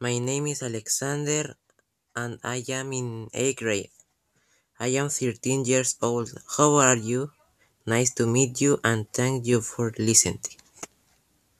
My name is Alexander and I am in 8th grade. I am 13 years old. How are you? Nice to meet you and thank you for listening.